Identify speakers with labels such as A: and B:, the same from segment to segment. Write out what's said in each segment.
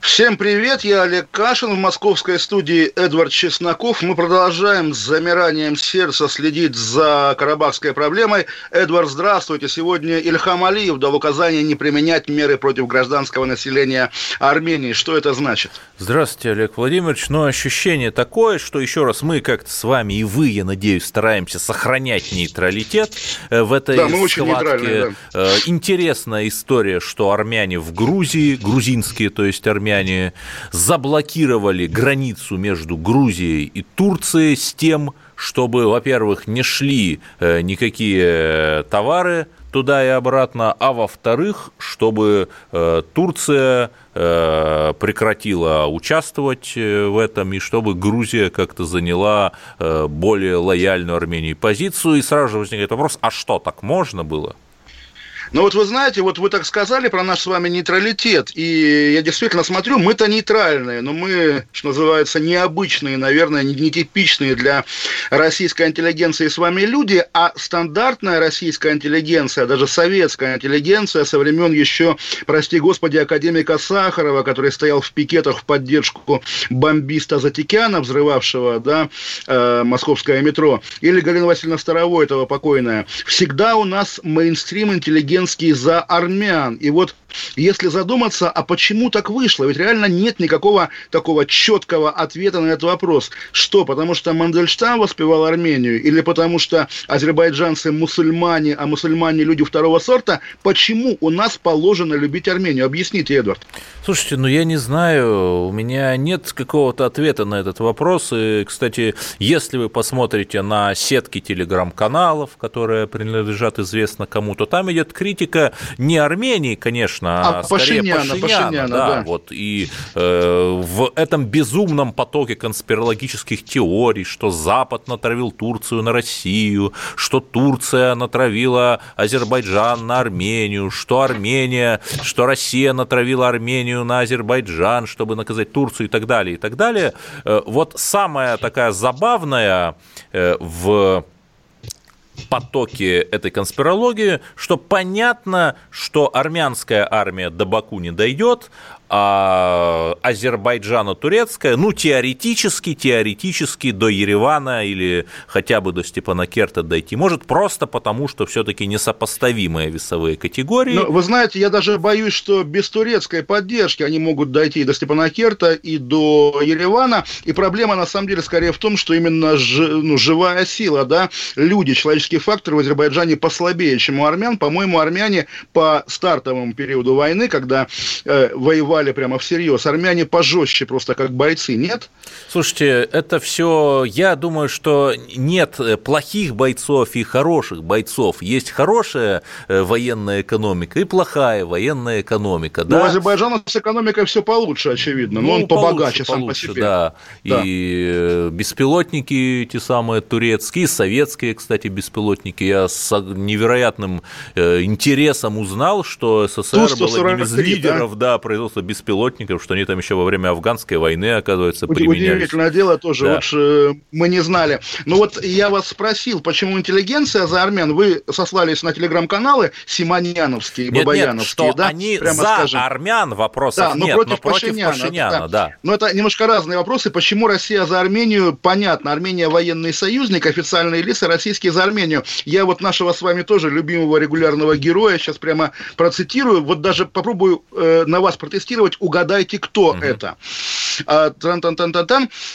A: Всем привет, я Олег Кашин в московской студии Эдвард Чесноков. Мы продолжаем с замиранием сердца следить за карабахской проблемой. Эдвард, здравствуйте. Сегодня Ильхам Алиев дал указание не применять меры против гражданского населения Армении. Что это значит?
B: Здравствуйте, Олег Владимирович. Но ощущение такое, что еще раз мы как-то с вами и вы, я надеюсь, стараемся сохранять нейтралитет э, в этой
A: да, мы очень
B: схватке.
A: Да.
B: Э, интересная история, что армяне в Грузии, грузинские, то есть армяне, армяне заблокировали границу между Грузией и Турцией с тем, чтобы, во-первых, не шли э, никакие товары туда и обратно, а во-вторых, чтобы э, Турция э, прекратила участвовать в этом, и чтобы Грузия как-то заняла более лояльную Армении позицию. И сразу же возникает вопрос, а что, так можно было?
A: Но вот вы знаете, вот вы так сказали про наш с вами нейтралитет, и я действительно смотрю, мы-то нейтральные, но мы, что называется, необычные, наверное, нетипичные для российской интеллигенции с вами люди, а стандартная российская интеллигенция, даже советская интеллигенция со времен еще, прости господи, академика Сахарова, который стоял в пикетах в поддержку бомбиста Затикяна, взрывавшего, да, э, московское метро, или Галина Васильевна Старовой, этого покойная, всегда у нас мейнстрим интеллигенции Зеленский за армян. И вот если задуматься, а почему так вышло? Ведь реально нет никакого такого четкого ответа на этот вопрос. Что, потому что Мандельштам воспевал Армению? Или потому что азербайджанцы мусульмане, а мусульмане люди второго сорта? Почему у нас положено любить Армению? Объясните, Эдвард.
B: Слушайте, ну я не знаю, у меня нет какого-то ответа на этот вопрос. И, кстати, если вы посмотрите на сетки телеграм-каналов, которые принадлежат известно кому, то там идет критика не Армении, конечно, а, а скорее Пашиняна, Пашиняна, Пашиняна да, да. Вот, и э, в этом безумном потоке конспирологических теорий, что Запад натравил Турцию на Россию, что Турция натравила Азербайджан на Армению, что Армения, что Россия натравила Армению на Азербайджан, чтобы наказать Турцию и так далее, и так далее. Э, вот самая такая забавная э, в потоке этой конспирологии, что понятно, что армянская армия до Баку не дойдет, а Азербайджано-турецкая, ну, теоретически, теоретически до Еревана или хотя бы до Степанакерта дойти может, просто потому, что все-таки несопоставимые весовые категории.
A: Но, вы знаете, я даже боюсь, что без турецкой поддержки они могут дойти и до Степанакерта, и до Еревана, и проблема, на самом деле, скорее в том, что именно ж, ну, живая сила, да, люди, человеческий фактор в Азербайджане послабее, чем у армян. По-моему, армяне по стартовому периоду войны, когда э, воевали прямо всерьез. Армяне пожестче просто как бойцы, нет?
B: Слушайте, это все, я думаю, что нет плохих бойцов и хороших бойцов. Есть хорошая э, военная экономика и плохая военная экономика.
A: Да? Ну, Азербайджана с экономикой все получше, очевидно. Но ну, он побогаче получше, сам
B: получше,
A: по себе.
B: Да. да. И беспилотники те самые турецкие, советские, кстати, беспилотники. Я с невероятным э, интересом узнал, что СССР был одним из лидеров да? Да, производства беспилотников, что они там еще во время афганской войны, оказывается, применялись.
A: Удивительное дело тоже, да. лучше мы не знали. Ну вот я вас спросил, почему интеллигенция за армян, вы сослались на телеграм-каналы симоньяновские, нет, бабаяновские,
B: нет, что
A: да?
B: они Прямо за скажем. армян вопросов да, но нет, против но против Пашиняна, Пашиняна да. да.
A: Но это немножко разные вопросы. Почему Россия за Армению? Понятно, Армения военный союзник, официальные лица российские за Армению. Я вот нашего с вами тоже любимого регулярного героя сейчас прямо процитирую, вот даже попробую э, на вас протестировать «Угадайте, кто это».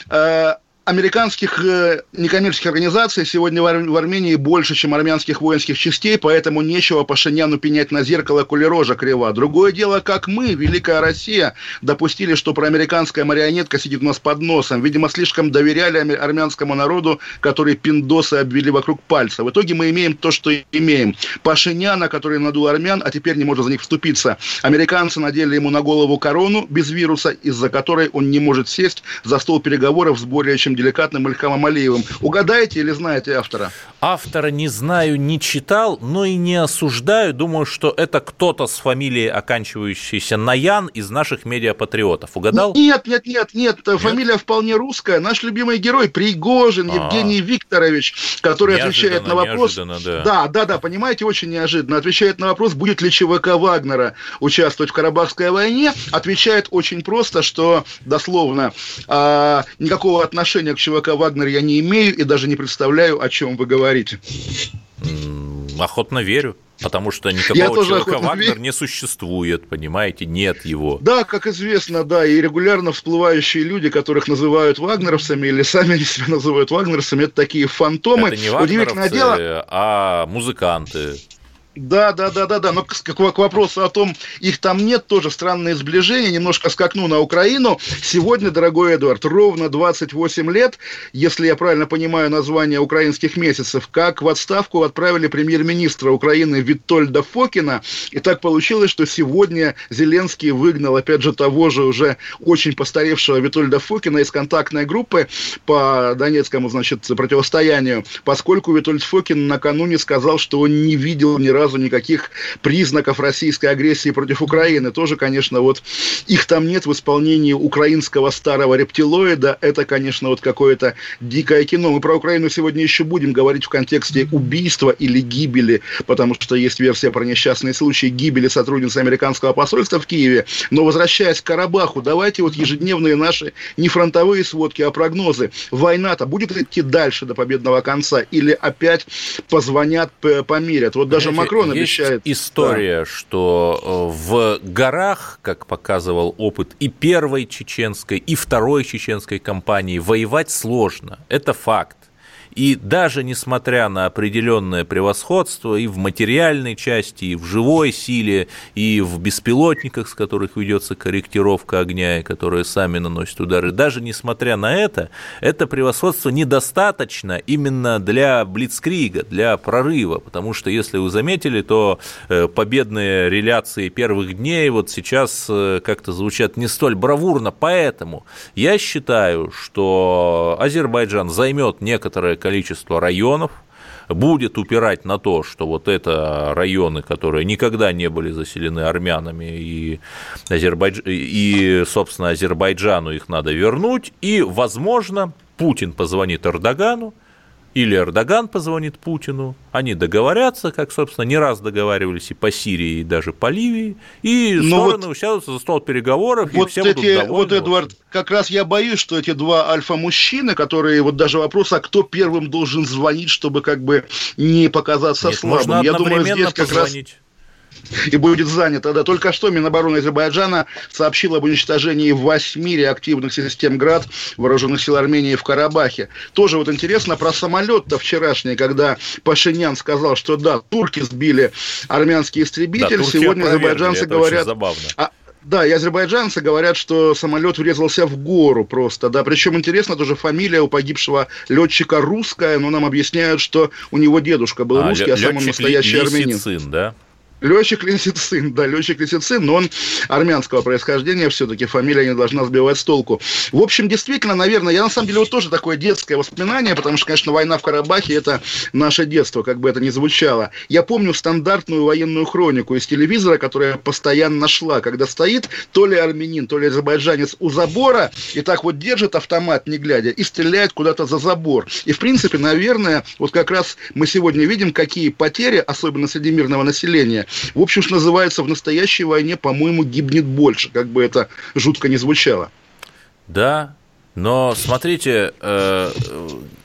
A: А, американских э, некоммерческих организаций сегодня в, Ар- в Армении больше, чем армянских воинских частей, поэтому нечего Пашиняну пенять на зеркало, коли крива. Другое дело, как мы, Великая Россия, допустили, что проамериканская марионетка сидит у нас под носом. Видимо, слишком доверяли армянскому народу, который пиндосы обвели вокруг пальца. В итоге мы имеем то, что имеем. Пашиняна, который надул армян, а теперь не может за них вступиться. Американцы надели ему на голову корону без вируса, из-за которой он не может сесть за стол переговоров с более чем таким деликатным Ильхамом Алиевым. Угадаете или знаете автора?
B: Автора не знаю, не читал, но и не осуждаю. Думаю, что это кто-то с фамилией, оканчивающейся на Ян, из наших медиапатриотов. Угадал?
A: Нет, нет, нет, нет. нет? Фамилия вполне русская. Наш любимый герой Пригожин А-а-а. Евгений Викторович, который неожиданно, отвечает на вопрос... Да. да, да, да, понимаете, очень неожиданно. Отвечает на вопрос, будет ли ЧВК Вагнера участвовать в Карабахской войне. Отвечает очень просто, что дословно а, никакого отношения к ЧВК Вагнер я не имею и даже не представляю, о чем вы говорите.
B: Охотно верю. Потому что никакого человека Вагнер верю. не существует, понимаете, нет его.
A: Да, как известно, да, и регулярно всплывающие люди, которых называют вагнеровцами или сами себя называют вагнеровцами, это такие фантомы.
B: Это не вагнеровцы, дело... а музыканты.
A: Да, да, да, да, да. Но к, к вопросу о том, их там нет, тоже странное сближение. Немножко скакну на Украину. Сегодня, дорогой Эдуард, ровно 28 лет, если я правильно понимаю название украинских месяцев, как в отставку отправили премьер-министра Украины Витольда Фокина. И так получилось, что сегодня Зеленский выгнал, опять же, того же уже очень постаревшего Витольда Фокина из контактной группы по Донецкому, значит, противостоянию, поскольку Витольд Фокин накануне сказал, что он не видел ни разу разу никаких признаков российской агрессии против Украины. Тоже, конечно, вот их там нет в исполнении украинского старого рептилоида. Это, конечно, вот какое-то дикое кино. Мы про Украину сегодня еще будем говорить в контексте убийства или гибели, потому что есть версия про несчастные случаи гибели сотрудницы американского посольства в Киеве. Но возвращаясь к Карабаху, давайте вот ежедневные наши не фронтовые сводки, а прогнозы. Война-то будет идти дальше до победного конца или опять позвонят, помирят? Вот даже Макрон Макрон
B: Есть обещает. история, да. что э, в горах, как показывал опыт и первой чеченской, и второй чеченской кампании, воевать сложно. Это факт. И даже несмотря на определенное превосходство и в материальной части, и в живой силе, и в беспилотниках, с которых ведется корректировка огня, и которые сами наносят удары, даже несмотря на это, это превосходство недостаточно именно для блицкрига, для прорыва, потому что, если вы заметили, то э, победные реляции первых дней вот сейчас э, как-то звучат не столь бравурно, поэтому я считаю, что Азербайджан займет некоторое количество районов, будет упирать на то, что вот это районы, которые никогда не были заселены армянами, и, Азербайдж... и собственно, Азербайджану их надо вернуть, и, возможно, Путин позвонит Эрдогану, или Эрдоган позвонит Путину, они договорятся, как, собственно, не раз договаривались и по Сирии, и даже по Ливии, и Но ну стороны вот, сядутся за стол переговоров,
A: вот
B: и все
A: эти,
B: будут довольны.
A: Вот, Эдвард, как раз я боюсь, что эти два альфа-мужчины, которые, вот даже вопрос, а кто первым должен звонить, чтобы как бы не показаться
B: Нет,
A: слабым.
B: Я думаю, здесь как раз
A: и будет занято. Да, только что Минобороны Азербайджана сообщил об уничтожении восьми реактивных систем ГРАД вооруженных сил Армении в Карабахе. Тоже вот интересно про самолет-то вчерашний, когда Пашинян сказал, что да, турки сбили армянский истребитель, да, сегодня азербайджанцы говорят... А, да, и азербайджанцы говорят, что самолет врезался в гору просто, да, причем интересно, тоже фамилия у погибшего летчика русская, но нам объясняют, что у него дедушка был а, русский, а сам он настоящий армянин.
B: Сын, да?
A: Летчик Лисицин, да, летчик Лисицин, но он армянского происхождения, все-таки фамилия не должна сбивать с толку. В общем, действительно, наверное, я на самом деле вот тоже такое детское воспоминание, потому что, конечно, война в Карабахе – это наше детство, как бы это ни звучало. Я помню стандартную военную хронику из телевизора, которая постоянно шла, когда стоит то ли армянин, то ли азербайджанец у забора, и так вот держит автомат, не глядя, и стреляет куда-то за забор. И, в принципе, наверное, вот как раз мы сегодня видим, какие потери, особенно среди мирного населения, в общем, что называется, в настоящей войне, по-моему, гибнет больше, как бы это жутко не звучало.
B: Да, но смотрите, э,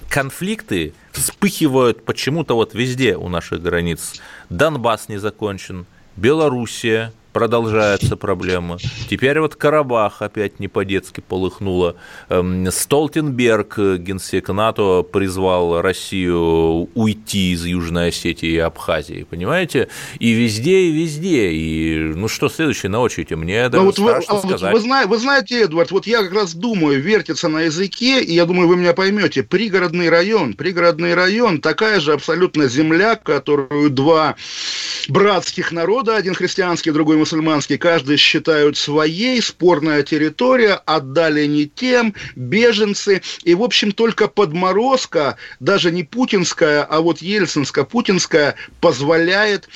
B: конфликты вспыхивают почему-то вот везде у наших границ. Донбасс не закончен, Белоруссия, продолжается проблема. Теперь вот Карабах опять не по-детски полыхнуло. Эм, Столтенберг, генсек НАТО, призвал Россию уйти из Южной Осетии и Абхазии, понимаете? И везде, и везде. И ну что следующее на очереди? Мне даже вот страшно
A: вы,
B: сказать.
A: Вы, вы, вы знаете, Эдвард, вот я как раз думаю, вертится на языке, и я думаю, вы меня поймете. Пригородный район, пригородный район, такая же абсолютно земля, которую два братских народа, один христианский, другой мусульманские, каждый считают своей, спорная территория, отдали не тем, беженцы. И, в общем, только подморозка, даже не путинская, а вот ельцинско-путинская, позволяет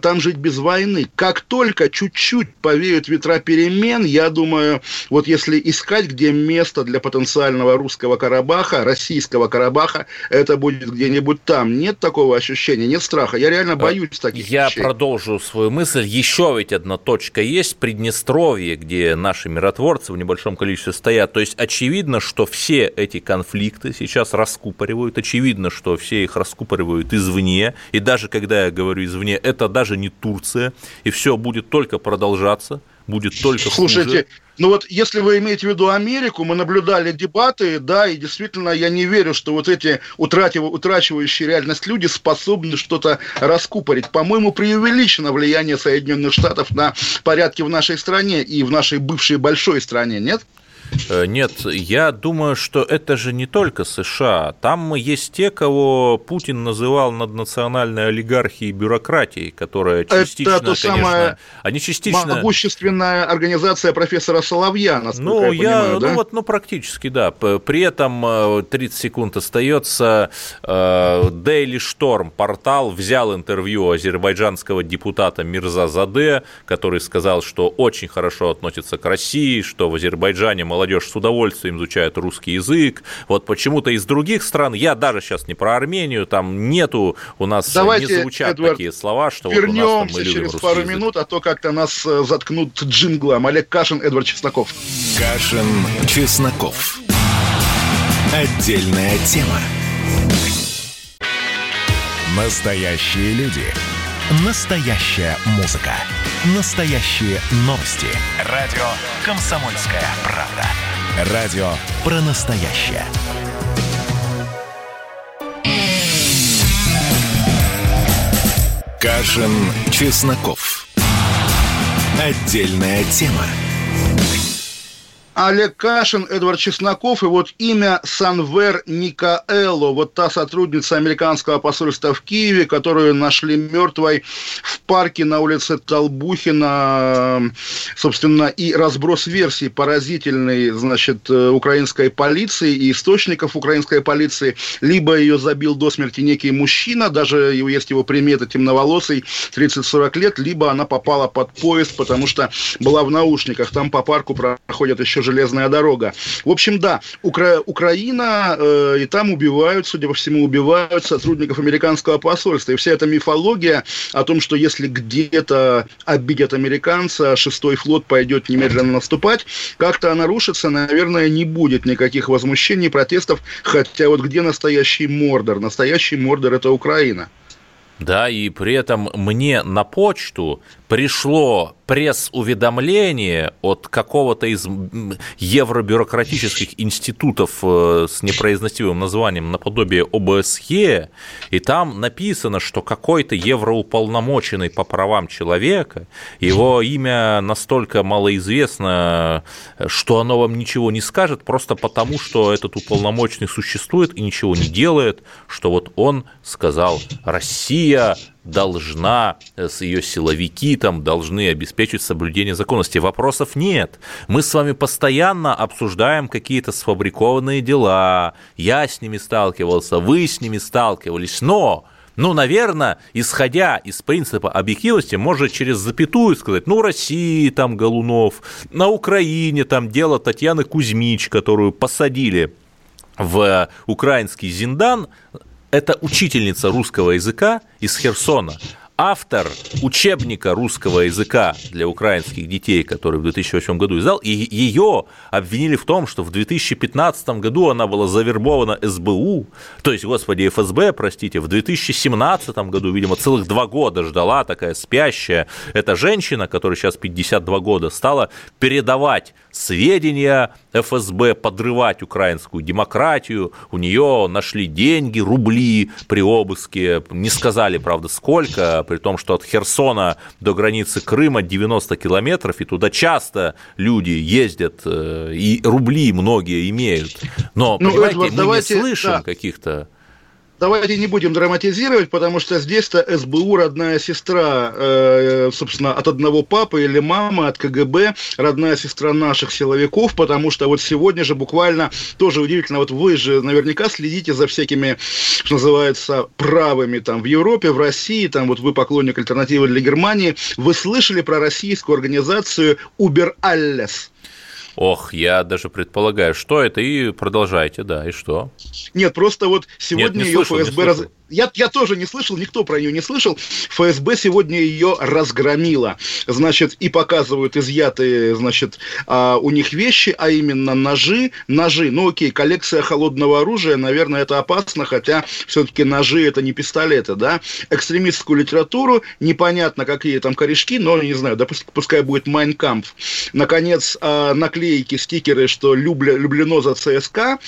A: там жить без войны. Как только чуть-чуть повеют ветра перемен, я думаю, вот если искать, где место для потенциального русского Карабаха, российского Карабаха, это будет где-нибудь там. Нет такого ощущения, нет страха. Я реально боюсь таких
B: Я
A: вещей.
B: продолжу свою мысль. Еще ведь одна точка есть, Приднестровье, где наши миротворцы в небольшом количестве стоят. То есть очевидно, что все эти конфликты сейчас раскупоривают. Очевидно, что все их раскупоривают извне. И даже когда я говорю извне, это даже не Турция. И все будет только продолжаться будет только
A: Слушайте,
B: хуже.
A: ну вот если вы имеете в виду Америку, мы наблюдали дебаты, да, и действительно я не верю, что вот эти утрачивающие реальность люди способны что-то раскупорить. По-моему, преувеличено влияние Соединенных Штатов на порядки в нашей стране и в нашей бывшей большой стране, нет?
B: Э, нет, я думаю, что это же не только США. Там есть те, кого Путин называл наднациональной олигархией и бюрократией, которая частично,
A: это то
B: конечно,
A: самое
B: они частично...
A: Могущественная организация профессора Соловья, насколько
B: ну,
A: я понимаю,
B: я,
A: да?
B: Ну, вот, ну, практически, да. При этом 30 э, секунд остается. Э, Daily Storm, портал, взял интервью азербайджанского депутата Мирза Заде, который сказал, что очень хорошо относится к России, что в Азербайджане молодежь молодежь с удовольствием изучает русский язык. Вот почему-то из других стран, я даже сейчас не про Армению, там нету у нас,
A: Давайте,
B: не звучат
A: Эдвард,
B: такие слова, что
A: вернемся
B: вот у нас там мы любим
A: через пару
B: язык.
A: минут, а то как-то нас э, заткнут джинглом. Олег Кашин, Эдвард Чесноков.
C: Кашин, Чесноков. Отдельная тема. Настоящие люди. Настоящая музыка. Настоящие новости. Радио «Комсомольская правда». Радио про настоящее. Кашин, Чесноков. Отдельная тема.
A: Олег Кашин, Эдвард Чесноков и вот имя Санвер Никаэло, вот та сотрудница американского посольства в Киеве, которую нашли мертвой в парке на улице Толбухина, собственно, и разброс версий поразительный, значит, э, украинской полиции и источников украинской полиции, либо ее забил до смерти некий мужчина, даже есть его примета темноволосый, 30-40 лет, либо она попала под поезд, потому что была в наушниках, там по парку проходят еще железная дорога. В общем, да, Укра... Украина, э, и там убивают, судя по всему, убивают сотрудников американского посольства. И вся эта мифология о том, что если где-то обидят американца, шестой флот пойдет немедленно наступать, как-то она рушится, наверное, не будет никаких возмущений, протестов, хотя вот где настоящий Мордор? Настоящий Мордор – это Украина.
B: Да, и при этом мне на почту пришло пресс-уведомление от какого-то из евробюрократических институтов э, с непроизносимым названием наподобие ОБСЕ, и там написано, что какой-то евроуполномоченный по правам человека, его имя настолько малоизвестно, что оно вам ничего не скажет, просто потому, что этот уполномоченный существует и ничего не делает, что вот он сказал «Россия должна, э, с ее силовики там должны обеспечить соблюдение законности. Вопросов нет. Мы с вами постоянно обсуждаем какие-то сфабрикованные дела. Я с ними сталкивался, вы с ними сталкивались, но ну, наверное, исходя из принципа объективности, можно через запятую сказать, ну, России там Голунов, на Украине там дело Татьяны Кузьмич, которую посадили в украинский Зиндан, это учительница русского языка из Херсона автор учебника русского языка для украинских детей, который в 2008 году издал, и ее обвинили в том, что в 2015 году она была завербована СБУ, то есть, господи, ФСБ, простите, в 2017 году, видимо, целых два года ждала такая спящая эта женщина, которая сейчас 52 года, стала передавать сведения ФСБ, подрывать украинскую демократию, у нее нашли деньги, рубли при обыске, не сказали, правда, сколько, при том, что от Херсона до границы Крыма 90 километров, и туда часто люди ездят, э, и рубли многие имеют. Но, ну, понимаете, Эдвард, мы давайте, не слышим да. каких-то
A: давайте не будем драматизировать, потому что здесь-то СБУ родная сестра, э, собственно, от одного папы или мамы, от КГБ, родная сестра наших силовиков, потому что вот сегодня же буквально тоже удивительно, вот вы же наверняка следите за всякими, что называется, правыми там в Европе, в России, там вот вы поклонник альтернативы для Германии, вы слышали про российскую организацию Uber Alles?
B: Ох, я даже предполагаю, что это, и продолжайте, да, и что?
A: Нет, просто вот сегодня Нет, ее слышал, ФСБ... Раз... Я, я тоже не слышал, никто про нее не слышал. ФСБ сегодня ее разгромила. Значит, и показывают изъятые, значит, а, у них вещи, а именно ножи. Ножи, ну окей, коллекция холодного оружия, наверное, это опасно, хотя все-таки ножи это не пистолеты, да. Экстремистскую литературу, непонятно, какие там корешки, но, не знаю, да пускай будет Майнкамп. Наконец, а, наклейки, стикеры, что любля, люблено за ЦСКА.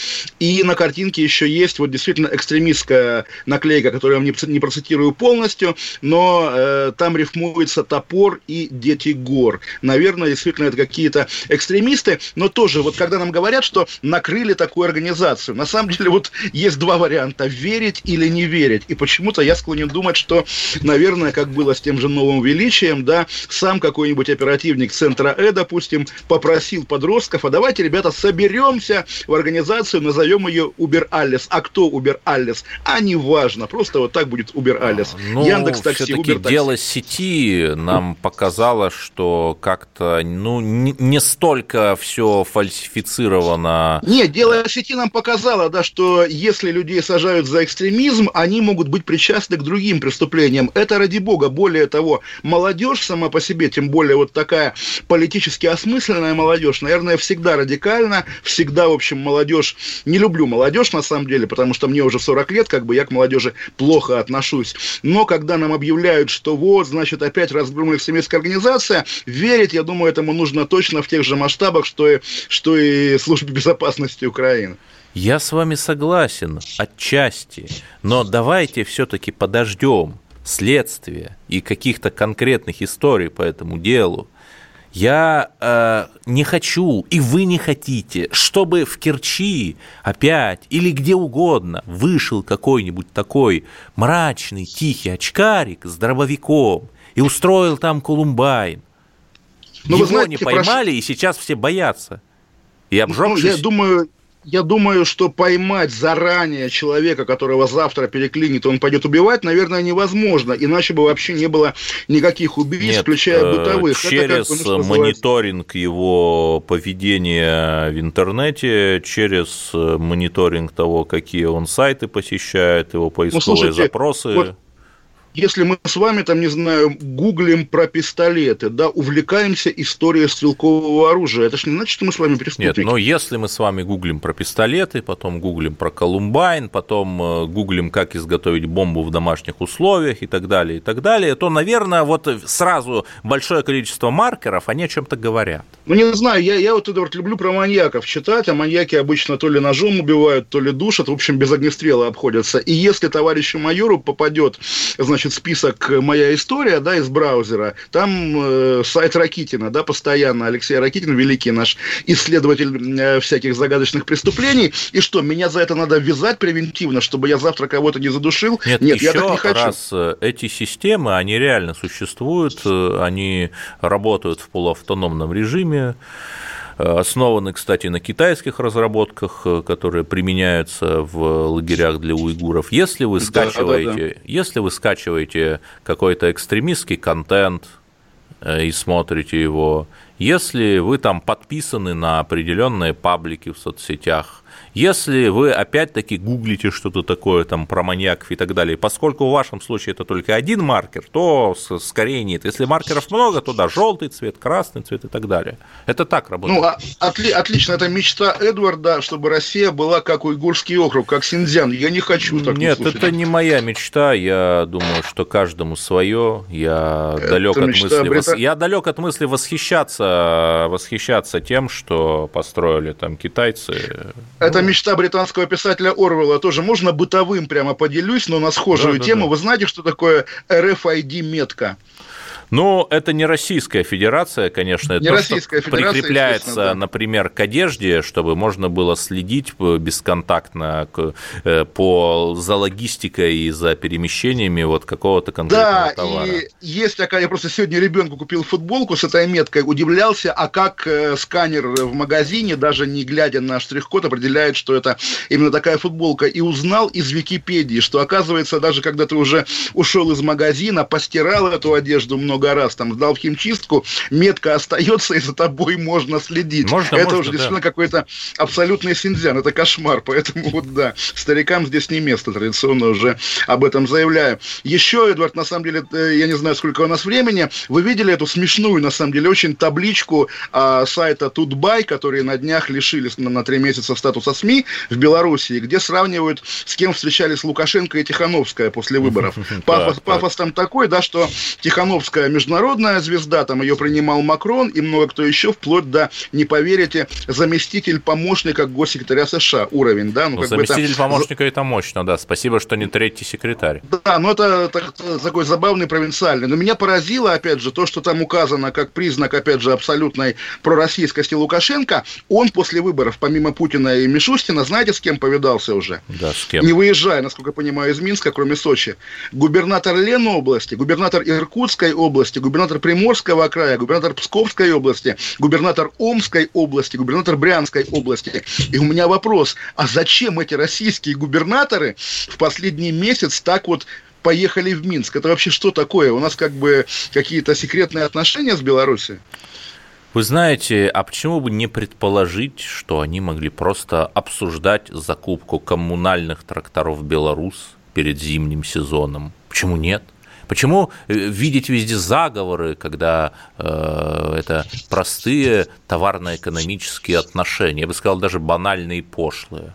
A: И на картинке еще есть вот действительно экстремистская наклейка Лейка, которую я не, не процитирую полностью, но э, там рифмуется топор и дети гор. Наверное, действительно, это какие-то экстремисты, но тоже, вот когда нам говорят, что накрыли такую организацию, на самом деле вот есть два варианта, верить или не верить. И почему-то я склонен думать, что, наверное, как было с тем же новым величием, да, сам какой-нибудь оперативник центра Э, допустим, попросил подростков, а давайте, ребята, соберемся в организацию, назовем ее Убер Алис. А кто Убер Алис? А не важно можно. Просто вот так будет Uber Alias.
B: Ну, Яндекс Такси, Uber Такси. дело сети нам показало, что как-то ну, не столько все фальсифицировано.
A: Нет, дело сети нам показало, да, что если людей сажают за экстремизм, они могут быть причастны к другим преступлениям. Это ради бога. Более того, молодежь сама по себе, тем более вот такая политически осмысленная молодежь, наверное, всегда радикально, всегда, в общем, молодежь... Не люблю молодежь, на самом деле, потому что мне уже 40 лет, как бы я к молодежи плохо отношусь. Но когда нам объявляют, что вот, значит, опять разгромлена экстремистская организация, верить, я думаю, этому нужно точно в тех же масштабах, что и, что и службе безопасности Украины.
B: Я с вами согласен отчасти, но давайте все-таки подождем следствия и каких-то конкретных историй по этому делу. Я э, не хочу, и вы не хотите, чтобы в Керчи опять или где угодно вышел какой-нибудь такой мрачный, тихий очкарик с дробовиком и устроил там Колумбайн. Ну, Его вы знаете, не поймали, прош... и сейчас все боятся. И обжегшись...
A: Ну, я думаю, я думаю, что поймать заранее человека, которого завтра переклинит, он пойдет убивать, наверное, невозможно. Иначе бы вообще не было никаких убийств, Нет, включая э, бытовых.
B: Через Это как, ну, мониторинг его поведения в интернете, через э, мониторинг того, какие он сайты посещает, его поисковые ну, слушайте, запросы. Вот
A: если мы с вами, там, не знаю, гуглим про пистолеты, да, увлекаемся историей стрелкового оружия, это же не значит, что мы с вами преступники.
B: Нет, но если мы с вами гуглим про пистолеты, потом гуглим про Колумбайн, потом э, гуглим, как изготовить бомбу в домашних условиях и так далее, и так далее, то, наверное, вот сразу большое количество маркеров, они о чем-то говорят.
A: Ну, не знаю, я, я вот, Эдвард, люблю про маньяков читать, а маньяки обычно то ли ножом убивают, то ли душат, в общем, без огнестрела обходятся. И если товарищу майору попадет, значит, значит, список «Моя история», да, из браузера, там э, сайт Ракитина, да, постоянно, Алексей Ракитин, великий наш исследователь э, всяких загадочных преступлений, и что, меня за это надо вязать превентивно, чтобы я завтра кого-то не задушил?
B: Нет, Нет я так не хочу. раз э, эти системы, они реально существуют, э, они работают в полуавтономном режиме, Э, основаны, кстати, на китайских разработках, э, которые применяются в лагерях для уйгуров. Если вы скачиваете, да, да, да. если вы скачиваете какой-то экстремистский контент э, и смотрите его, если вы там подписаны на определенные паблики в соцсетях, если вы опять-таки гуглите что-то такое там про маньяков и так далее, поскольку в вашем случае это только один маркер, то скорее нет. Если маркеров много, то да, желтый цвет, красный цвет и так далее. Это так работает. Ну, а,
A: отли, отлично, это мечта Эдварда, чтобы Россия была как уйгурский округ, как Синьцзян. Я не хочу так
B: Нет, это не моя мечта. Я думаю, что каждому свое. Я далек от мысли. Брита... Я далек от мысли восхищаться, восхищаться тем, что построили там китайцы.
A: Это мечта британского писателя Орвелла тоже можно бытовым прямо поделюсь, но на схожую да, тему. Да, да. Вы знаете, что такое RFID-метка?
B: Ну, это не Российская Федерация, конечно.
A: Не
B: то,
A: Российская
B: что
A: Федерация,
B: прикрепляется,
A: да.
B: например, к одежде, чтобы можно было следить бесконтактно э, по, за логистикой и за перемещениями вот какого-то конкретного
A: да,
B: товара.
A: и есть такая, я просто сегодня ребенку купил футболку с этой меткой, удивлялся, а как э, сканер в магазине, даже не глядя на штрих-код, определяет, что это именно такая футболка. И узнал из Википедии, что оказывается, даже когда ты уже ушел из магазина, постирал эту одежду много раз, там, сдал в химчистку, метка остается, и за тобой можно следить.
B: Можно,
A: это
B: можно,
A: уже
B: да.
A: действительно какой-то абсолютный синьцзян, это кошмар, поэтому вот да, старикам здесь не место, традиционно уже об этом заявляю. Еще, Эдвард, на самом деле, э, я не знаю, сколько у нас времени, вы видели эту смешную, на самом деле, очень табличку а, сайта Тутбай, которые на днях лишились на, на три месяца статуса СМИ в Белоруссии, где сравнивают, с кем встречались Лукашенко и Тихановская после выборов. Пафос, пафос там такой, да, что Тихановская международная звезда, там ее принимал Макрон и много кто еще, вплоть до, не поверите, заместитель помощника госсекретаря США уровень, да,
B: Ну,
A: как бы это-
B: заместитель помощника это мощно, да. Спасибо, что не третий секретарь.
A: да, но это так- такой забавный провинциальный. Но меня поразило, опять же, то, что там указано как признак, опять же, абсолютной пророссийскости Лукашенко. Он после выборов, помимо Путина и Мишустина, знаете, с кем повидался уже?
B: Да, с кем?
A: Не выезжая, насколько я понимаю, из Минска, кроме Сочи. Губернатор Ленобласти, губернатор Иркутской области, губернатор Приморского края, губернатор Псковской области, губернатор Омской области, губернатор Брянской области. И у меня вопрос, а зачем эти российские губернаторы в последний месяц так вот поехали в Минск? Это вообще что такое? У нас как бы какие-то секретные отношения с Беларусью?
B: Вы знаете, а почему бы не предположить, что они могли просто обсуждать закупку коммунальных тракторов «Беларус» перед зимним сезоном? Почему нет? Почему э, видеть везде заговоры, когда э, это простые товарно-экономические отношения, я бы сказал, даже банальные и пошлые?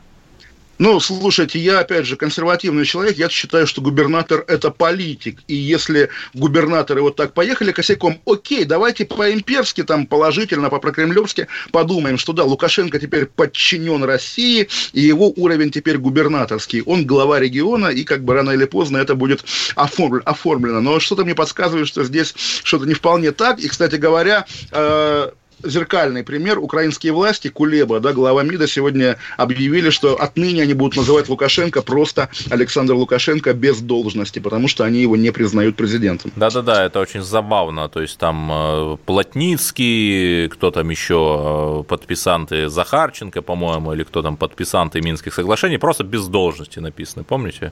A: Ну, слушайте, я, опять же, консервативный человек, я считаю, что губернатор – это политик. И если губернаторы вот так поехали косяком, окей, давайте по-имперски, там, положительно, по-прокремлевски подумаем, что да, Лукашенко теперь подчинен России, и его уровень теперь губернаторский. Он глава региона, и как бы рано или поздно это будет оформлено. Но что-то мне подсказывает, что здесь что-то не вполне так. И, кстати говоря, э, зеркальный пример. Украинские власти, Кулеба, да, глава МИДа, сегодня объявили, что отныне они будут называть Лукашенко просто Александр Лукашенко без должности, потому что они его не признают президентом.
B: Да-да-да, это очень забавно. То есть там э, Плотницкий, кто там еще, э, подписанты Захарченко, по-моему, или кто там подписанты Минских соглашений, просто без должности написано, помните?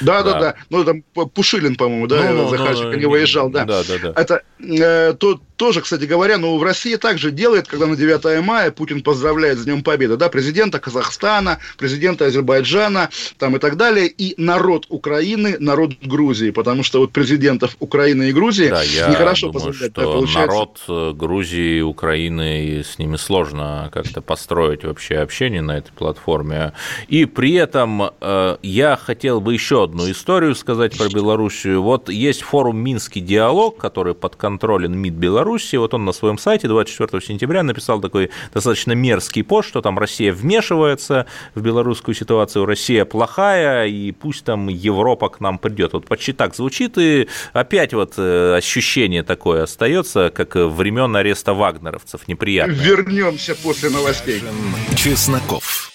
A: Да, да,
B: Да.
A: да. Ну, там Пушилин, по-моему, да,
B: Ну, ну,
A: Захарченко
B: ну,
A: не выезжал, да.
B: Да, да, да.
A: Это э, то, тоже, кстати говоря, ну, в России также делает, когда на 9 мая Путин поздравляет с Днем Победы, да, президента Казахстана, президента Азербайджана, там и так далее, и народ Украины, народ Грузии, потому что вот президентов Украины и Грузии
B: Да, я
A: нехорошо
B: думаю,
A: поздравлять,
B: что
A: да, получается.
B: народ э, Грузии, Украины, и с ними сложно как-то построить вообще общение на этой платформе. И при этом э, я хотел бы еще одну историю сказать про Белоруссию. Вот есть форум «Минский диалог», который подконтролен МИД Беларуси. Вот он на своем сайте 24 сентября написал такой достаточно мерзкий пост, что там Россия вмешивается в белорусскую ситуацию, Россия плохая, и пусть там Европа к нам придет. Вот почти так звучит, и опять вот э, ощущение такое остается, как времен ареста вагнеровцев, неприятно.
A: Вернемся после новостей.
C: Чесноков.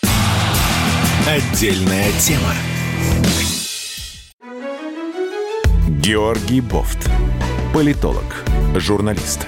C: Отдельная тема. Георгий Бофт. Политолог, журналист,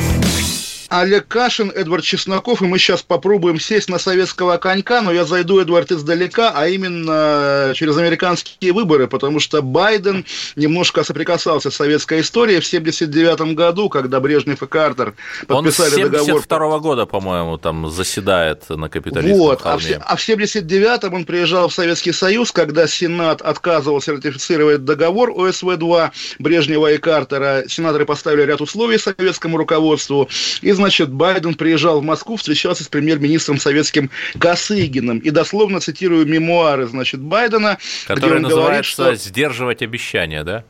C: Thank you.
A: Олег Кашин, Эдвард Чесноков, и мы сейчас попробуем сесть на советского конька, но я зайду, Эдвард, издалека, а именно через американские выборы, потому что Байден немножко соприкасался с советской историей в 79 году, когда Брежнев и Картер подписали
B: Он с 72
A: договор.
B: -го года, по-моему, там заседает на капиталистском
A: Вот, а
B: холме.
A: в, а в 79-м он приезжал в Советский Союз, когда Сенат отказывался ратифицировать договор ОСВ-2 Брежнева и Картера. Сенаторы поставили ряд условий советскому руководству. И, значит, Байден приезжал в Москву, встречался с премьер-министром советским Косыгиным. И дословно цитирую мемуары, значит, Байдена,
B: Который
A: где он говорит, что...
B: «Сдерживать обещания», да?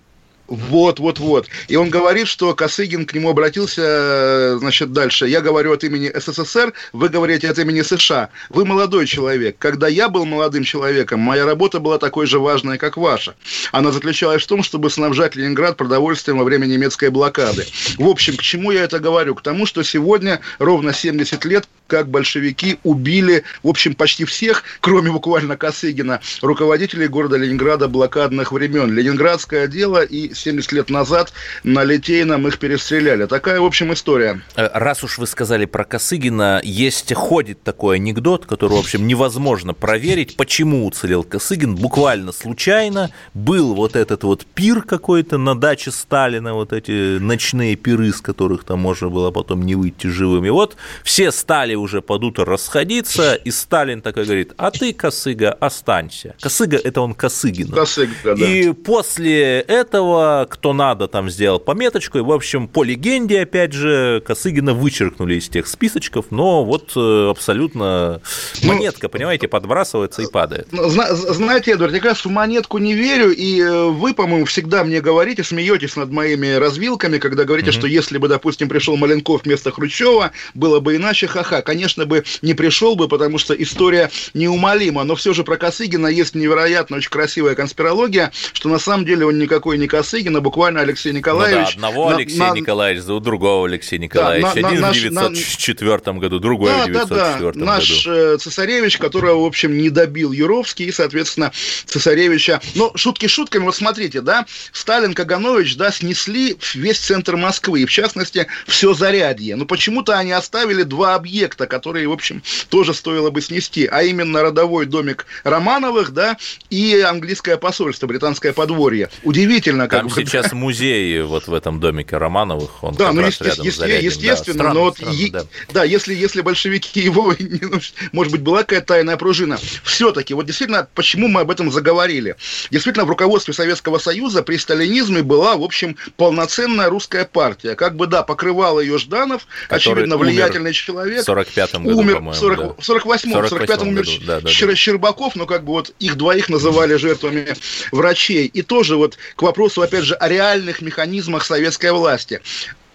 A: Вот, вот, вот. И он говорит, что Косыгин к нему обратился, значит, дальше. Я говорю от имени СССР, вы говорите от имени США. Вы молодой человек. Когда я был молодым человеком, моя работа была такой же важной, как ваша. Она заключалась в том, чтобы снабжать Ленинград продовольствием во время немецкой блокады. В общем, к чему я это говорю? К тому, что сегодня ровно 70 лет как большевики убили, в общем, почти всех, кроме буквально Косыгина, руководителей города Ленинграда блокадных времен. Ленинградское дело, и 70 лет назад на Литейном их перестреляли. Такая, в общем, история.
B: Э, Раз уж вы сказали про Косыгина, есть, ходит такой анекдот, который, в общем, невозможно проверить, почему уцелел Косыгин. Буквально случайно был вот этот вот пир какой-то на даче Сталина, вот эти ночные пиры, с которых там можно было потом не выйти живым. И вот все стали уже под утро расходиться, и Сталин такой говорит, а ты, Косыга, останься. Косыга – это он Косыгин.
A: Косыга, да.
B: И после этого, кто надо, там сделал пометочку, и, в общем, по легенде, опять же, Косыгина вычеркнули из тех списочков, но вот э, абсолютно
A: Ну,
B: монетка, понимаете, подбрасывается и падает.
A: Ну, зна- знаете, Эдвард, я как раз в монетку не верю, и э, вы, по-моему, всегда мне говорите, смеетесь над моими развилками, когда говорите, что если бы, допустим, пришел Маленков вместо Хрущева, было бы иначе, ха-ха. Конечно бы не пришел бы, потому что история неумолима, но все же про Косыгина есть невероятно очень красивая конспирология, что на самом деле он никакой не Косыгин, а буквально Алексей
B: Ну да,
A: Николаевич.
B: одного
A: на-
B: Алексея
A: на-
B: Николаевича, у другого Алексея Николаевича.
A: на-
B: Один
A: наш-
B: в 904 году, другой
A: Да,
B: в
A: да,
B: 904
A: да. Наш
B: году.
A: э, цесаревич, которого, в общем, не добил Юровский, и, соответственно, цесаревича. Но шутки шутками, вот смотрите, да, Сталин, Каганович, да, снесли весь центр Москвы, и, в частности, все зарядье. Но почему-то они оставили два объекта, которые, в общем, тоже стоило бы снести, а именно родовой домик Романовых, да, и английское посольство, британское подворье. Удивительно, как
B: Там сейчас музей вот в этом домике Романовых, он
A: Да, ну
B: раз рядом
A: есте-
B: Зарядьем, да.
A: естественно,
B: Странно,
A: но вот
B: странно,
A: е-
B: да.
A: да, если, если большевики его, ну, может быть, была какая-то тайная пружина, все-таки, вот действительно, почему мы об этом заговорили? Действительно, в руководстве Советского Союза при сталинизме была, в общем, полноценная русская партия. Как бы, да, покрывал ее Жданов,
B: Который
A: очевидно, влиятельный человек.
B: В 45-м году,
A: умер
B: по-моему,
A: в 40
B: да.
A: в 48-м, в 45-м умер
B: году, да, да,
A: Щер-
B: да.
A: Щербаков, но как бы вот их двоих называли жертвами врачей. И тоже вот к вопросу, опять же, о реальных механизмах советской власти.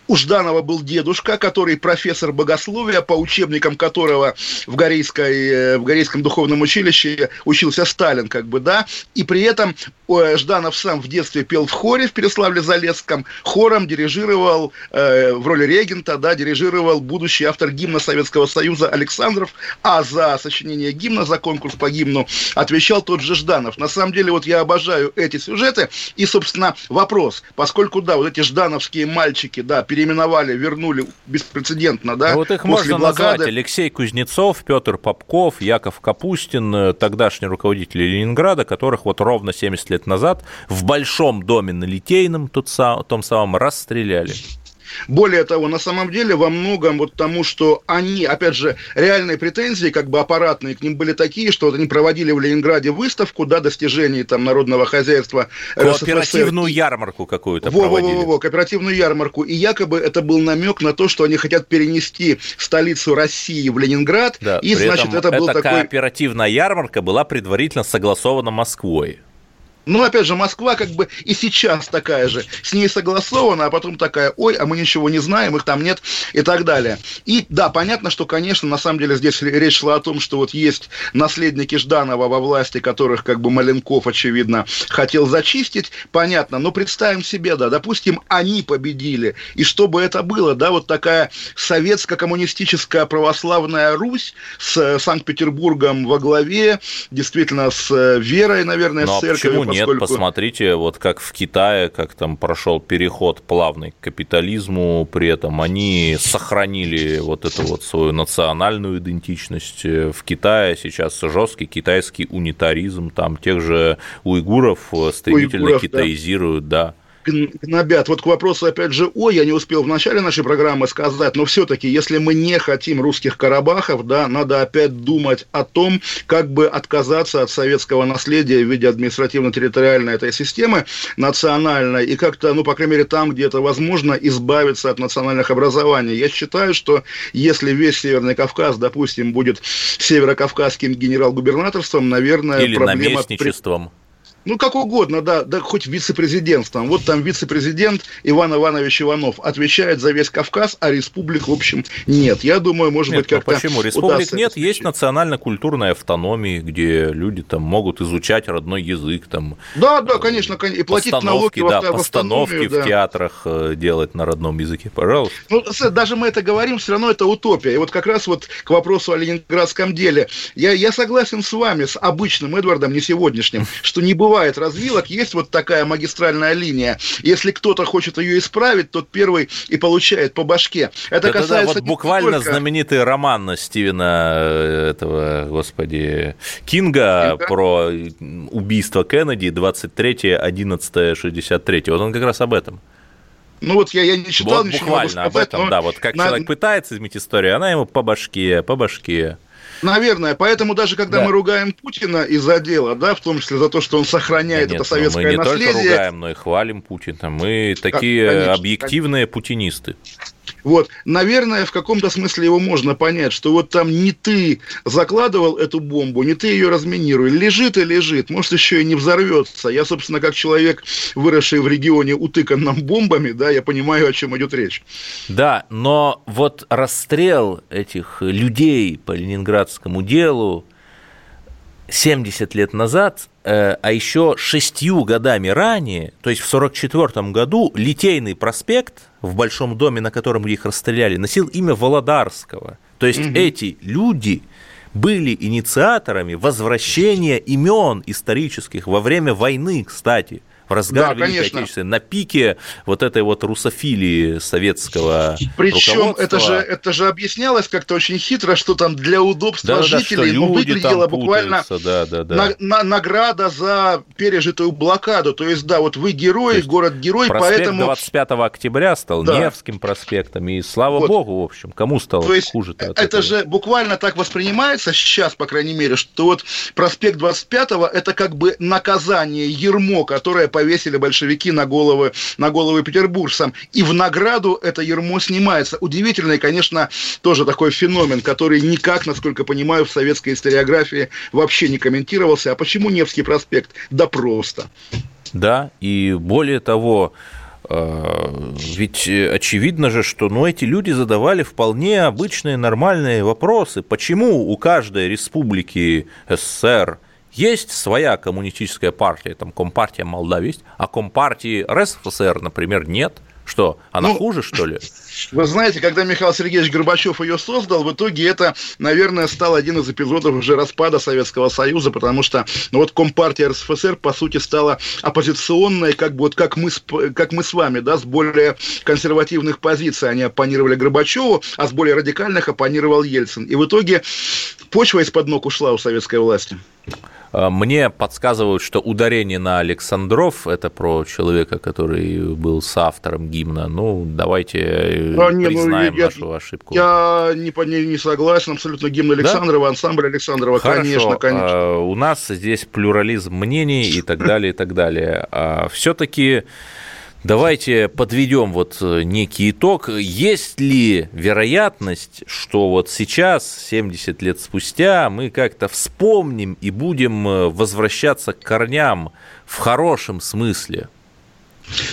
A: У Жданова был дедушка, который профессор богословия, по учебникам которого в, Горейской, э, в Горейском духовном училище учился Сталин, как бы, да, и при этом Жданов сам в детстве пел в хоре в Переславле-Залесском, хором дирижировал э, в роли регента, да, дирижировал будущий автор гимна Советского Союза Александров, а за сочинение гимна, за конкурс по гимну отвечал тот же Жданов. На самом деле, вот я обожаю эти сюжеты, и, собственно, вопрос, поскольку, да, вот эти ждановские мальчики, да, переименовали, вернули беспрецедентно, да,
B: Ну, вот их
A: после
B: можно
A: блокады.
B: назвать. Алексей Кузнецов, Петр Попков, Яков Капустин, э, тогдашние руководители Ленинграда, которых вот ровно 70 лет назад в Большом доме на Литейном, тот сам, том самом, расстреляли.
A: Более того, на самом деле во многом вот тому, что они, опять же, реальные претензии, как бы аппаратные, к ним были такие, что вот они проводили в Ленинграде выставку, да, достижений там народного хозяйства РСФСР.
B: Кооперативную ярмарку какую-то
A: Во, во, во,
B: проводили.
A: во, во, кооперативную ярмарку. И якобы это был намек на то, что они хотят перенести столицу России в Ленинград.
B: Да,
A: и, значит, это был
B: эта
A: такой...
B: кооперативная ярмарка была предварительно согласована Москвой.
A: Ну, опять же, Москва как бы и сейчас такая же. С ней согласована, а потом такая, ой, а мы ничего не знаем, их там нет и так далее. И да, понятно, что, конечно, на самом деле здесь речь шла о том, что вот есть наследники Жданова во власти, которых как бы Маленков, очевидно, хотел зачистить, понятно. Но представим себе, да, допустим, они победили. И что бы это было, да, вот такая советско-коммунистическая православная Русь с э, Санкт-Петербургом во главе, действительно, с э, верой, наверное,
B: а
A: с церковью.
B: Нет, посмотрите, вот как в Китае, как там прошел переход плавный к капитализму, при этом они сохранили вот эту вот свою национальную идентичность. В Китае сейчас жесткий китайский унитаризм, там тех же уйгуров стремительно уйгуров, китаизируют, да. да
A: гнобят. Вот к вопросу, опять же, ой, я не успел в начале нашей программы сказать, но все-таки, если мы не хотим русских Карабахов, да, надо опять думать о том, как бы отказаться от советского наследия в виде административно-территориальной этой системы национальной и как-то, ну, по крайней мере, там, где это возможно, избавиться от национальных образований. Я считаю, что если весь Северный Кавказ, допустим, будет северокавказским генерал-губернаторством, наверное,
B: Или проблема... наместничеством.
A: Ну, как угодно, да, да хоть вице-президентством. Вот там вице-президент Иван Иванович Иванов отвечает за весь Кавказ, а республик, в общем, нет. Я думаю, может
B: нет,
A: быть, как-то
B: ну почему? Республик нет, есть национально-культурная автономия, где люди там могут изучать родной язык. Там,
A: да, да, конечно, и платить налоги
B: да, в постановки в да. театрах э, делать на родном языке, пожалуйста.
A: Ну, даже мы это говорим, все равно это утопия. И вот как раз вот к вопросу о ленинградском деле. Я, я согласен с вами, с обычным Эдвардом, не сегодняшним, что не бывает бывает развилок, есть вот такая магистральная линия. Если кто-то хочет ее исправить, тот первый и получает по башке. Это да, касается
B: да, вот буквально только... знаменитый роман Стивена э, этого, господи, Кинга, Кинга про убийство Кеннеди 23-11-63. Вот он как раз об этом.
A: Ну вот я, я не читал,
B: вот буквально сказать, об этом, да, вот как на... человек пытается изменить историю, она ему по башке, по башке.
A: Наверное, поэтому даже когда да. мы ругаем Путина из-за дела, да, в том числе за то, что он сохраняет да нет, это советское
B: мы не
A: наследие.
B: Мы не только ругаем, но и хвалим Путина. Мы такие конечно, объективные конечно. путинисты.
A: Вот, наверное, в каком-то смысле его можно понять, что вот там не ты закладывал эту бомбу, не ты ее разминируй, лежит и лежит, может еще и не взорвется. Я, собственно, как человек, выросший в регионе, утыканном бомбами, да, я понимаю, о чем идет речь.
B: Да, но вот расстрел этих людей по ленинградскому делу 70 лет назад, э, а еще шестью годами ранее, то есть в 1944 году, Литейный проспект в Большом доме, на котором их расстреляли, носил имя Володарского. То есть угу. эти люди были инициаторами возвращения имен исторических во время войны, кстати – разгар да, Великой Отечественной, на пике вот этой вот русофилии советского
A: Причем это же, это же объяснялось как-то очень хитро, что там для удобства да, жителей да, ну, выглядело буквально да, да, да. На, на, награда за пережитую блокаду. То есть, да, вот вы герой, город-герой, поэтому...
B: 25 октября стал да. Невским проспектом, и слава вот. богу, в общем, кому стало То есть, хуже-то
A: Это этого? же буквально так воспринимается сейчас, по крайней мере, что вот проспект 25-го это как бы наказание, ермо, которое повесили большевики на головы, на головы петербуржцам. И в награду это ермо снимается. Удивительный, конечно, тоже такой феномен, который никак, насколько понимаю, в советской историографии вообще не комментировался. А почему Невский проспект? Да просто.
B: Да, и более того, э, ведь очевидно же, что ну, эти люди задавали вполне обычные нормальные вопросы. Почему у каждой республики СССР есть своя коммунистическая партия, там Компартия Молдавии есть, а Компартии РСФСР, например, нет. Что, она ну, хуже, что ли?
A: Вы знаете, когда Михаил Сергеевич Горбачев ее создал, в итоге это, наверное, стал один из эпизодов уже распада Советского Союза, потому что ну, вот Компартия РСФСР, по сути, стала оппозиционной, как бы вот как мы, с, как мы с вами, да, с более консервативных позиций они оппонировали Горбачеву, а с более радикальных оппонировал Ельцин. И в итоге почва из-под ног ушла у советской власти.
B: А, мне подсказывают, что ударение на Александров – это про человека, который был с автором гимна. Ну, давайте а, не, признаем ну, я, нашу ошибку.
A: Я не, не, не согласен абсолютно. Гимн Александрова, да? ансамбль Александрова, Хорошо. конечно, конечно.
B: А, у нас здесь плюрализм мнений и так далее, и так далее. Все-таки Давайте подведем вот э, некий итог. Есть ли вероятность, что вот сейчас, 70 лет спустя, мы как-то вспомним и будем э, возвращаться к корням в хорошем смысле?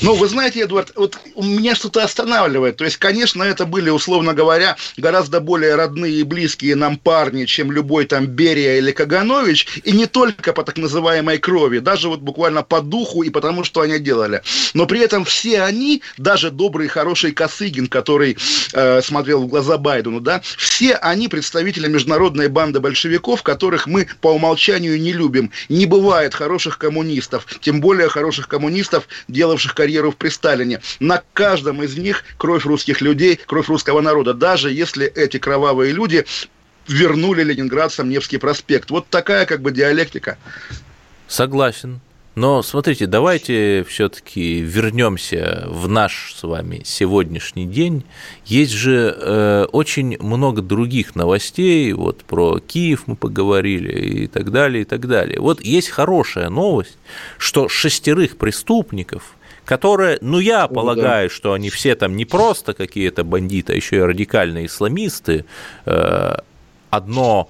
A: Ну, вы знаете, Эдвард, вот у меня что-то останавливает. То есть, конечно, это были, условно говоря, гораздо более родные и близкие нам парни, чем любой там Берия или Каганович, и не только по так называемой крови, даже вот буквально по духу и потому, что они делали. Но при этом все они, даже добрый, хороший Косыгин, который э, смотрел в глаза Байдену, да, все они представители международной банды большевиков, которых мы по умолчанию не любим. Не бывает хороших коммунистов, тем более хороших коммунистов, делавших делавших карьеру при Сталине. На каждом из них кровь русских людей, кровь русского народа, даже если эти кровавые люди вернули Ленинградцам Невский проспект. Вот такая как бы диалектика.
B: Согласен. Но смотрите, давайте все-таки вернемся в наш с вами сегодняшний день. Есть же э, очень много других новостей, вот про Киев мы поговорили и так далее, и так далее. Вот есть хорошая новость, что шестерых преступников которые, ну, я полагаю, да. что они все там не просто какие-то бандиты, а еще и радикальные исламисты. Э, одно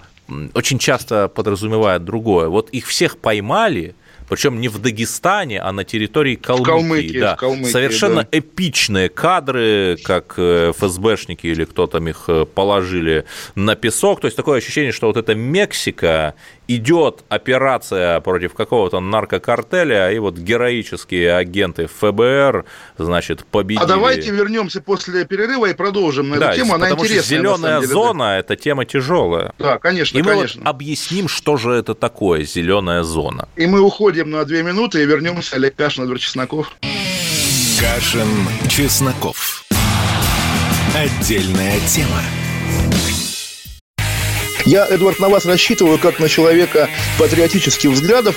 B: очень часто подразумевает другое. Вот их всех поймали, причем не в Дагестане, а на территории Калмыкии. В Калмыкии, да. в Калмыкии Совершенно да. эпичные кадры, как э, ФСБшники или кто там их э, положили на песок. То есть такое ощущение, что вот эта Мексика идет операция против какого-то наркокартеля, и вот героические агенты ФБР, значит, победили. А
A: давайте вернемся после перерыва и продолжим на
B: да,
A: эту тему,
B: она интересная. Что зеленая деле, зона да. это тема тяжелая.
A: Да, конечно,
B: и
A: конечно.
B: мы вот объясним, что же это такое зеленая зона.
A: И мы уходим на две минуты и вернемся Олег Кашин, Эдвард Чесноков.
C: Кашин, Чесноков. Отдельная тема.
A: Я, Эдвард, на вас рассчитываю как на человека патриотических взглядов.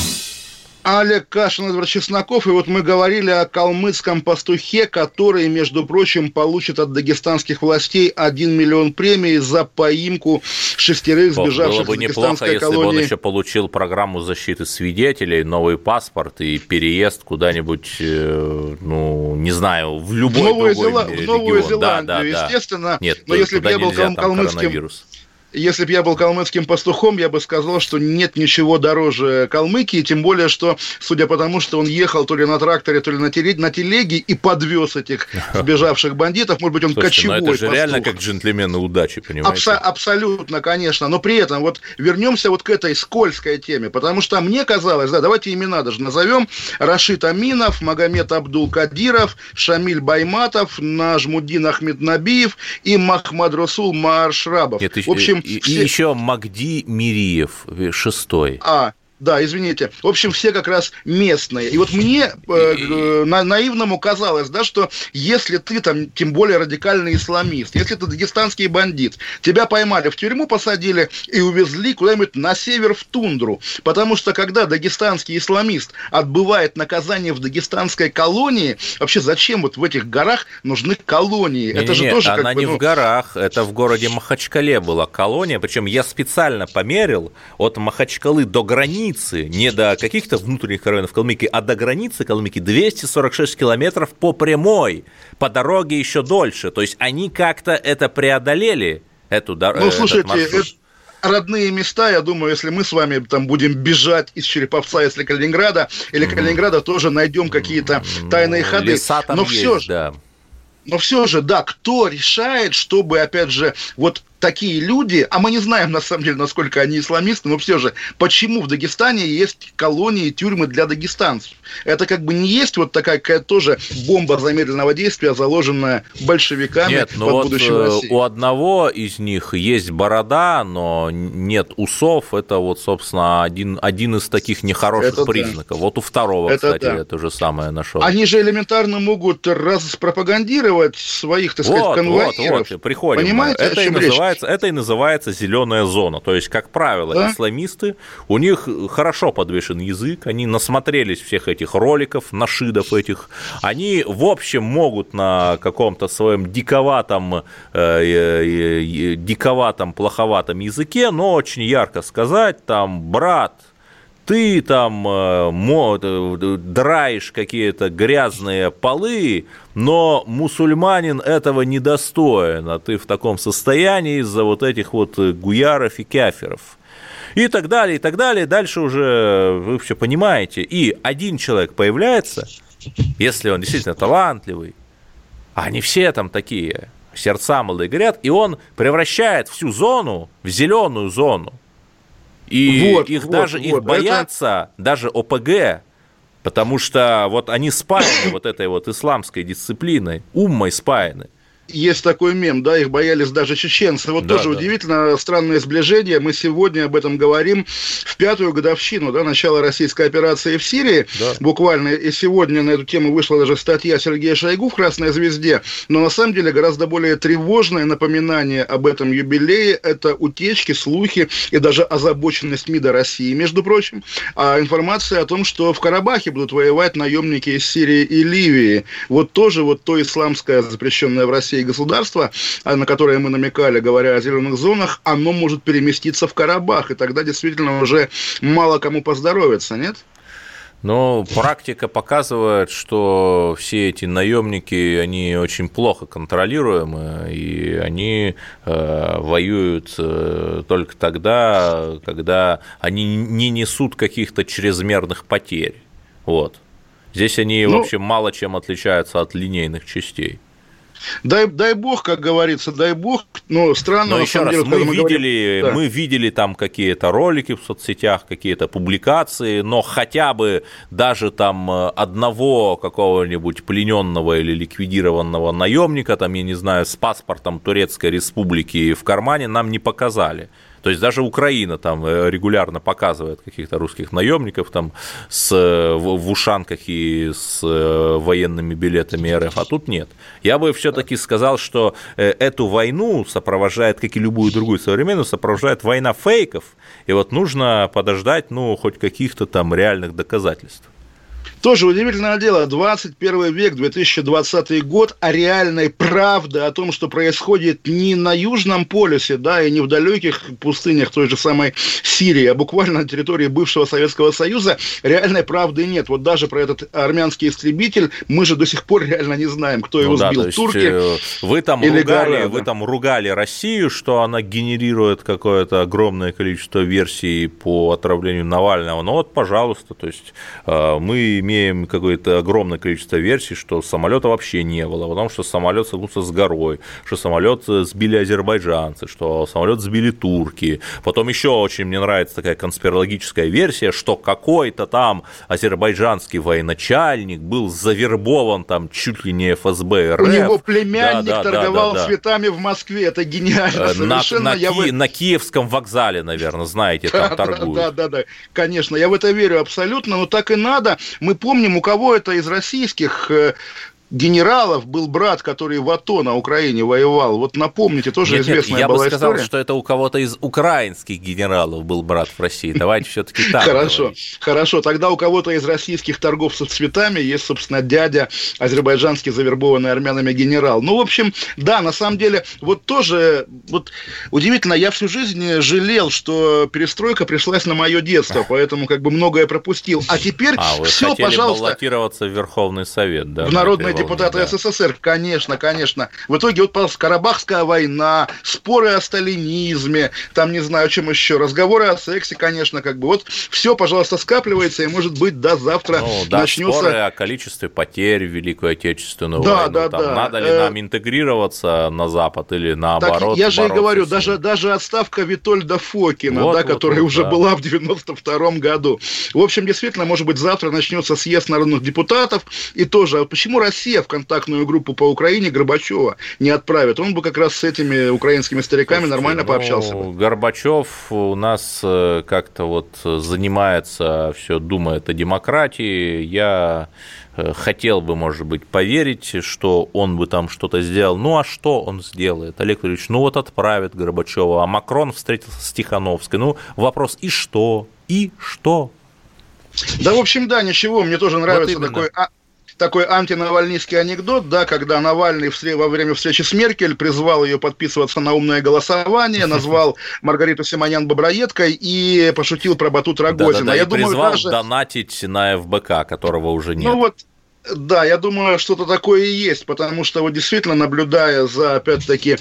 A: Олег Кашин, Эдвард Чесноков. И вот мы говорили о калмыцком пастухе, который, между прочим, получит от дагестанских властей 1 миллион премий за поимку шестерых сбежавших
B: Было бы неплохо, если колонии. бы он еще получил программу защиты свидетелей, новый паспорт и переезд куда-нибудь, э, ну, не знаю, в любой в Новую другой Зела...
A: В Новую Зеландию, да, да, естественно.
B: Нет, но если бы я был кал- калмыцким
A: если бы я был калмыцким пастухом, я бы сказал, что нет ничего дороже Калмыкии, тем более, что, судя по тому, что он ехал то ли на тракторе, то ли на телеге, на телеге и подвез этих сбежавших бандитов, может быть, он Слушайте, кочевой
B: но это же пастух. реально как джентльмены удачи, понимаете? Абсо-
A: абсолютно, конечно, но при этом вот вернемся вот к этой скользкой теме, потому что мне казалось, да, давайте имена даже назовем, Рашид Аминов, Магомед Абдул Кадиров, Шамиль Байматов, Нажмудин Ахмеднабиев и Махмад Расул Маршрабов.
B: Это, в общем, и, и еще Магди Мириев, шестой.
A: А, да, извините. В общем, все как раз местные. И вот мне э, на, наивному казалось, да, что если ты там, тем более радикальный исламист, если ты дагестанский бандит, тебя поймали в тюрьму, посадили и увезли куда-нибудь на север в тундру. Потому что когда дагестанский исламист отбывает наказание в дагестанской колонии, вообще зачем вот в этих горах нужны колонии?
B: Не, это не, же не, тоже она как не бы, ну... в горах, это в городе Махачкале была колония, причем я специально померил от Махачкалы до границы границы, не до каких-то внутренних районов Калмыкии, а до границы Калмыкии 246 километров по прямой, по дороге еще дольше. То есть они как-то это преодолели, эту дорогу.
A: Ну, слушайте, родные места, я думаю, если мы с вами там будем бежать из Череповца, если Калининграда, или Калининграда, тоже найдем какие-то тайные ходы.
B: Леса там
A: Но
B: есть,
A: все же,
B: да.
A: Но все же, да, кто решает, чтобы, опять же, вот такие люди, а мы не знаем на самом деле, насколько они исламисты, но все же, почему в Дагестане есть колонии, тюрьмы для дагестанцев? Это как бы не есть вот такая какая-то тоже бомба замедленного действия, заложенная большевиками
B: нет, но под вот э, у одного из них есть борода, но нет усов. Это вот, собственно, один, один из таких нехороших это признаков. Да. Вот у второго, это кстати, да. это же самое нашел.
A: Они же элементарно могут распропагандировать своих, так сказать, вот, конвоиров.
B: Вот, вот, приходим. Понимаете, это и называется называется, это и называется зеленая зона. То есть, как правило, да? исламисты, у них хорошо подвешен язык, они насмотрелись всех этих роликов, нашидов этих. Они, в общем, могут на каком-то своем диковатом, э, э, э, диковатом, плоховатом языке, но очень ярко сказать, там, брат, ты там драешь какие-то грязные полы, но мусульманин этого недостоин, а ты в таком состоянии из-за вот этих вот гуяров и кяферов. И так далее, и так далее. Дальше уже вы все понимаете. И один человек появляется, если он действительно талантливый, а они все там такие, сердца молодые горят, и он превращает всю зону в зеленую зону. И вот, их вот, даже вот, их боятся, это... даже ОПГ, потому что вот они спаяны вот этой вот исламской дисциплиной, уммой спаяны
A: есть такой мем, да, их боялись даже чеченцы. Вот да, тоже да. удивительно странное сближение. Мы сегодня об этом говорим в пятую годовщину, да, начала российской операции в Сирии. Да. Буквально и сегодня на эту тему вышла даже статья Сергея Шойгу в «Красной звезде». Но на самом деле гораздо более тревожное напоминание об этом юбилее – это утечки, слухи и даже озабоченность МИДа России, между прочим, а информация о том, что в Карабахе будут воевать наемники из Сирии и Ливии. Вот тоже вот то исламское, запрещенное в России России государство, а, на которое мы намекали, говоря о зеленых зонах, оно может переместиться в Карабах, и тогда действительно уже мало кому поздоровится, нет?
B: Но практика показывает, что все эти наемники, они очень плохо контролируемы, и они э, воюют э, только тогда, когда они не несут каких-то чрезмерных потерь. Вот. Здесь они, ну, в общем, мало чем отличаются от линейных частей.
A: Дай, дай бог, как говорится, дай бог. Но странно,
B: Но еще раз, деле, мы, мы, видели, говорим, мы видели там какие-то ролики в соцсетях, какие-то публикации, но хотя бы даже там э, одного какого-нибудь плененного или ликвидированного наемника, там, я не знаю, с паспортом Турецкой Республики в кармане нам не показали. То есть даже Украина там э, регулярно показывает каких-то русских наемников там с, в, в ушанках и с э, военными билетами РФ, а тут нет. Я бы все-таки сказал, что э, эту войну сопровождает, как и любую другую современную, сопровождает война фейков, и вот нужно подождать, ну, хоть каких-то там реальных доказательств.
A: Тоже удивительное дело, 21 век, 2020 год, а реальной правды о том, что происходит не на Южном полюсе, да, и не в далеких пустынях той же самой Сирии, а буквально на территории бывшего Советского Союза, реальной правды нет. Вот даже про этот армянский истребитель мы же до сих пор реально не знаем, кто его ну, сбил, да, турки
B: э, вы там или ругали, гора, Вы там ругали Россию, что она генерирует какое-то огромное количество версий по отравлению Навального. Ну вот, пожалуйста, то есть э, мы имеем какое-то огромное количество версий, что самолета вообще не было, потому что самолет столкнулся с горой, что самолет сбили азербайджанцы, что самолет сбили турки. Потом еще очень мне нравится такая конспирологическая версия, что какой-то там азербайджанский военачальник был завербован там чуть ли не ФСБ РФ.
A: У него племянник да, да, торговал да, да, цветами в Москве, это гениально
B: э, совершенно. На, на, я ки- в... на Киевском вокзале, наверное, знаете, там торгуют.
A: Да, да, да, конечно, я в это верю абсолютно, но так и надо. Мы помним, у кого это из российских э, генералов был брат, который в АТО на Украине воевал. Вот напомните, тоже нет, известная нет, я была
B: бы сказал,
A: история.
B: что это у кого-то из украинских генералов был брат в России. Давайте все-таки так.
A: Хорошо, хорошо. Тогда у кого-то из российских торговцев цветами есть, собственно, дядя азербайджанский завербованный армянами генерал. Ну, в общем, да, на самом деле, вот тоже, вот удивительно, я всю жизнь жалел, что перестройка пришлась на мое детство, поэтому как бы многое пропустил. А теперь а, все, пожалуйста.
B: баллотироваться в Верховный Совет, да?
A: В Народное депутаты да. СССР, конечно, конечно. В итоге вот Карабахская война, споры о сталинизме, там не знаю, чем еще, разговоры о сексе, конечно, как бы вот все, пожалуйста, скапливается, и может быть до завтра ну, да, начнется...
B: споры о количестве потерь в Великую Отечественную да, войну, да, там, да. надо ли э... нам интегрироваться на Запад или наоборот
A: так, Я же и говорю, даже, даже отставка Витольда Фокина, вот, да, вот, которая вот, уже да. была в 92 году. В общем, действительно, может быть, завтра начнется съезд народных депутатов, и тоже, а почему Россия Россия в контактную группу по Украине Горбачева не отправит, он бы как раз с этими украинскими стариками Слушайте, нормально ну, пообщался бы.
B: Горбачев у нас э, как-то вот занимается, все думает о демократии. Я э, хотел бы, может быть, поверить, что он бы там что-то сделал. Ну а что он сделает, Олег Валерьевич? Ну вот отправит Горбачева, а Макрон встретился с Тихановской. Ну вопрос, и что? И что?
A: Да, в общем, да, ничего, мне тоже нравится вот такой а, такой антинавальнийский анекдот, да, когда Навальный во время встречи с Меркель призвал ее подписываться на умное голосование, назвал Маргариту Симонян боброедкой и пошутил про Батут Рогозина. Да, да, да,
B: Я думаю, призвал даже... донатить на ФБК, которого уже нет.
A: Ну вот, да, я думаю, что-то такое и есть, потому что вот действительно наблюдая за, опять-таки,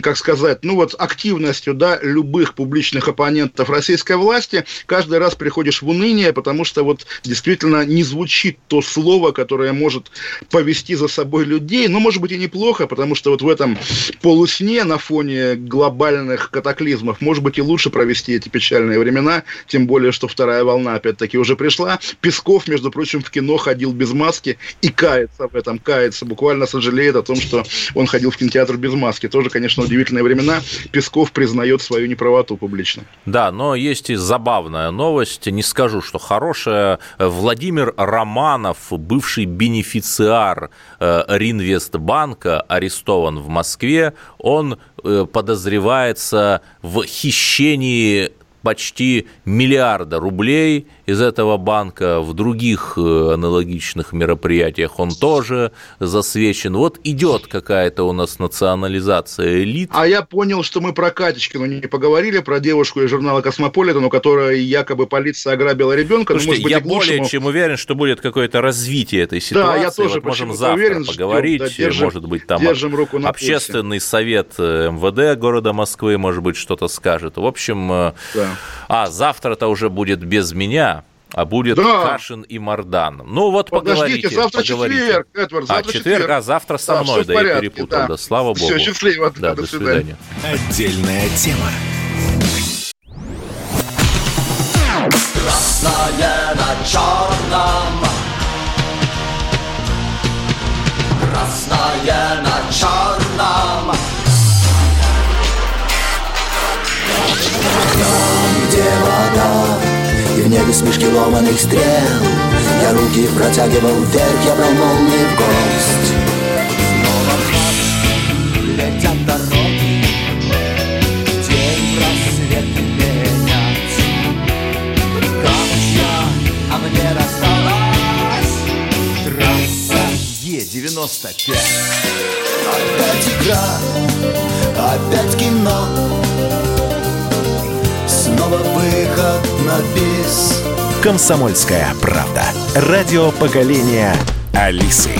A: как сказать, ну вот активностью, да, любых публичных оппонентов российской власти, каждый раз приходишь в уныние, потому что вот действительно не звучит то слово, которое может повести за собой людей, но может быть и неплохо, потому что вот в этом полусне на фоне глобальных катаклизмов может быть и лучше провести эти печальные времена, тем более, что вторая волна опять-таки уже пришла. Песков, между прочим, в кино ходил ходил без маски и кается в этом, кается, буквально сожалеет о том, что он ходил в кинотеатр без маски. Тоже, конечно, удивительные времена. Песков признает свою неправоту публично.
B: Да, но есть и забавная новость, не скажу, что хорошая. Владимир Романов, бывший бенефициар э, РИнвестбанка, арестован в Москве. Он э, подозревается в хищении почти миллиарда рублей из этого банка, в других э, аналогичных мероприятиях он тоже засвечен. Вот идет какая-то у нас национализация элит.
A: А я понял, что мы про Катечкину не поговорили, про девушку из журнала «Космополитен», у которой якобы полиция ограбила ребенка.
B: Ну, Слушайте, я более чем уверен, что будет какое-то развитие этой ситуации.
A: Да, я тоже
B: вот можем завтра уверен, поговорить, да, держим, может быть, там держим руку на общественный пульсе. совет э, МВД города Москвы, может быть, что-то скажет. В общем, э, да. А завтра-то уже будет без меня, а будет да. Кашин и Мардан. Ну вот Подождите,
A: поговорите. завтра поговорите. четверг, Эдвард,
B: завтра а, четверг, четверг, а завтра со да, мной, да, порядке, я перепутал, да. да, слава богу.
A: Все, счастливо,
B: да, до, до свидания.
C: Отдельная тема.
D: Красное на черном Красное на черном где вода? В небе смешки ломаных стрел. Я руки протягивал вверх, я брал молнии в гость Снова в летят дороги День рассвет менять Камушья, а мне досталась Трасса Е-95 Опять игра, опять кино Снова выход на бис
C: «Комсомольская правда». Радио поколения Алисы.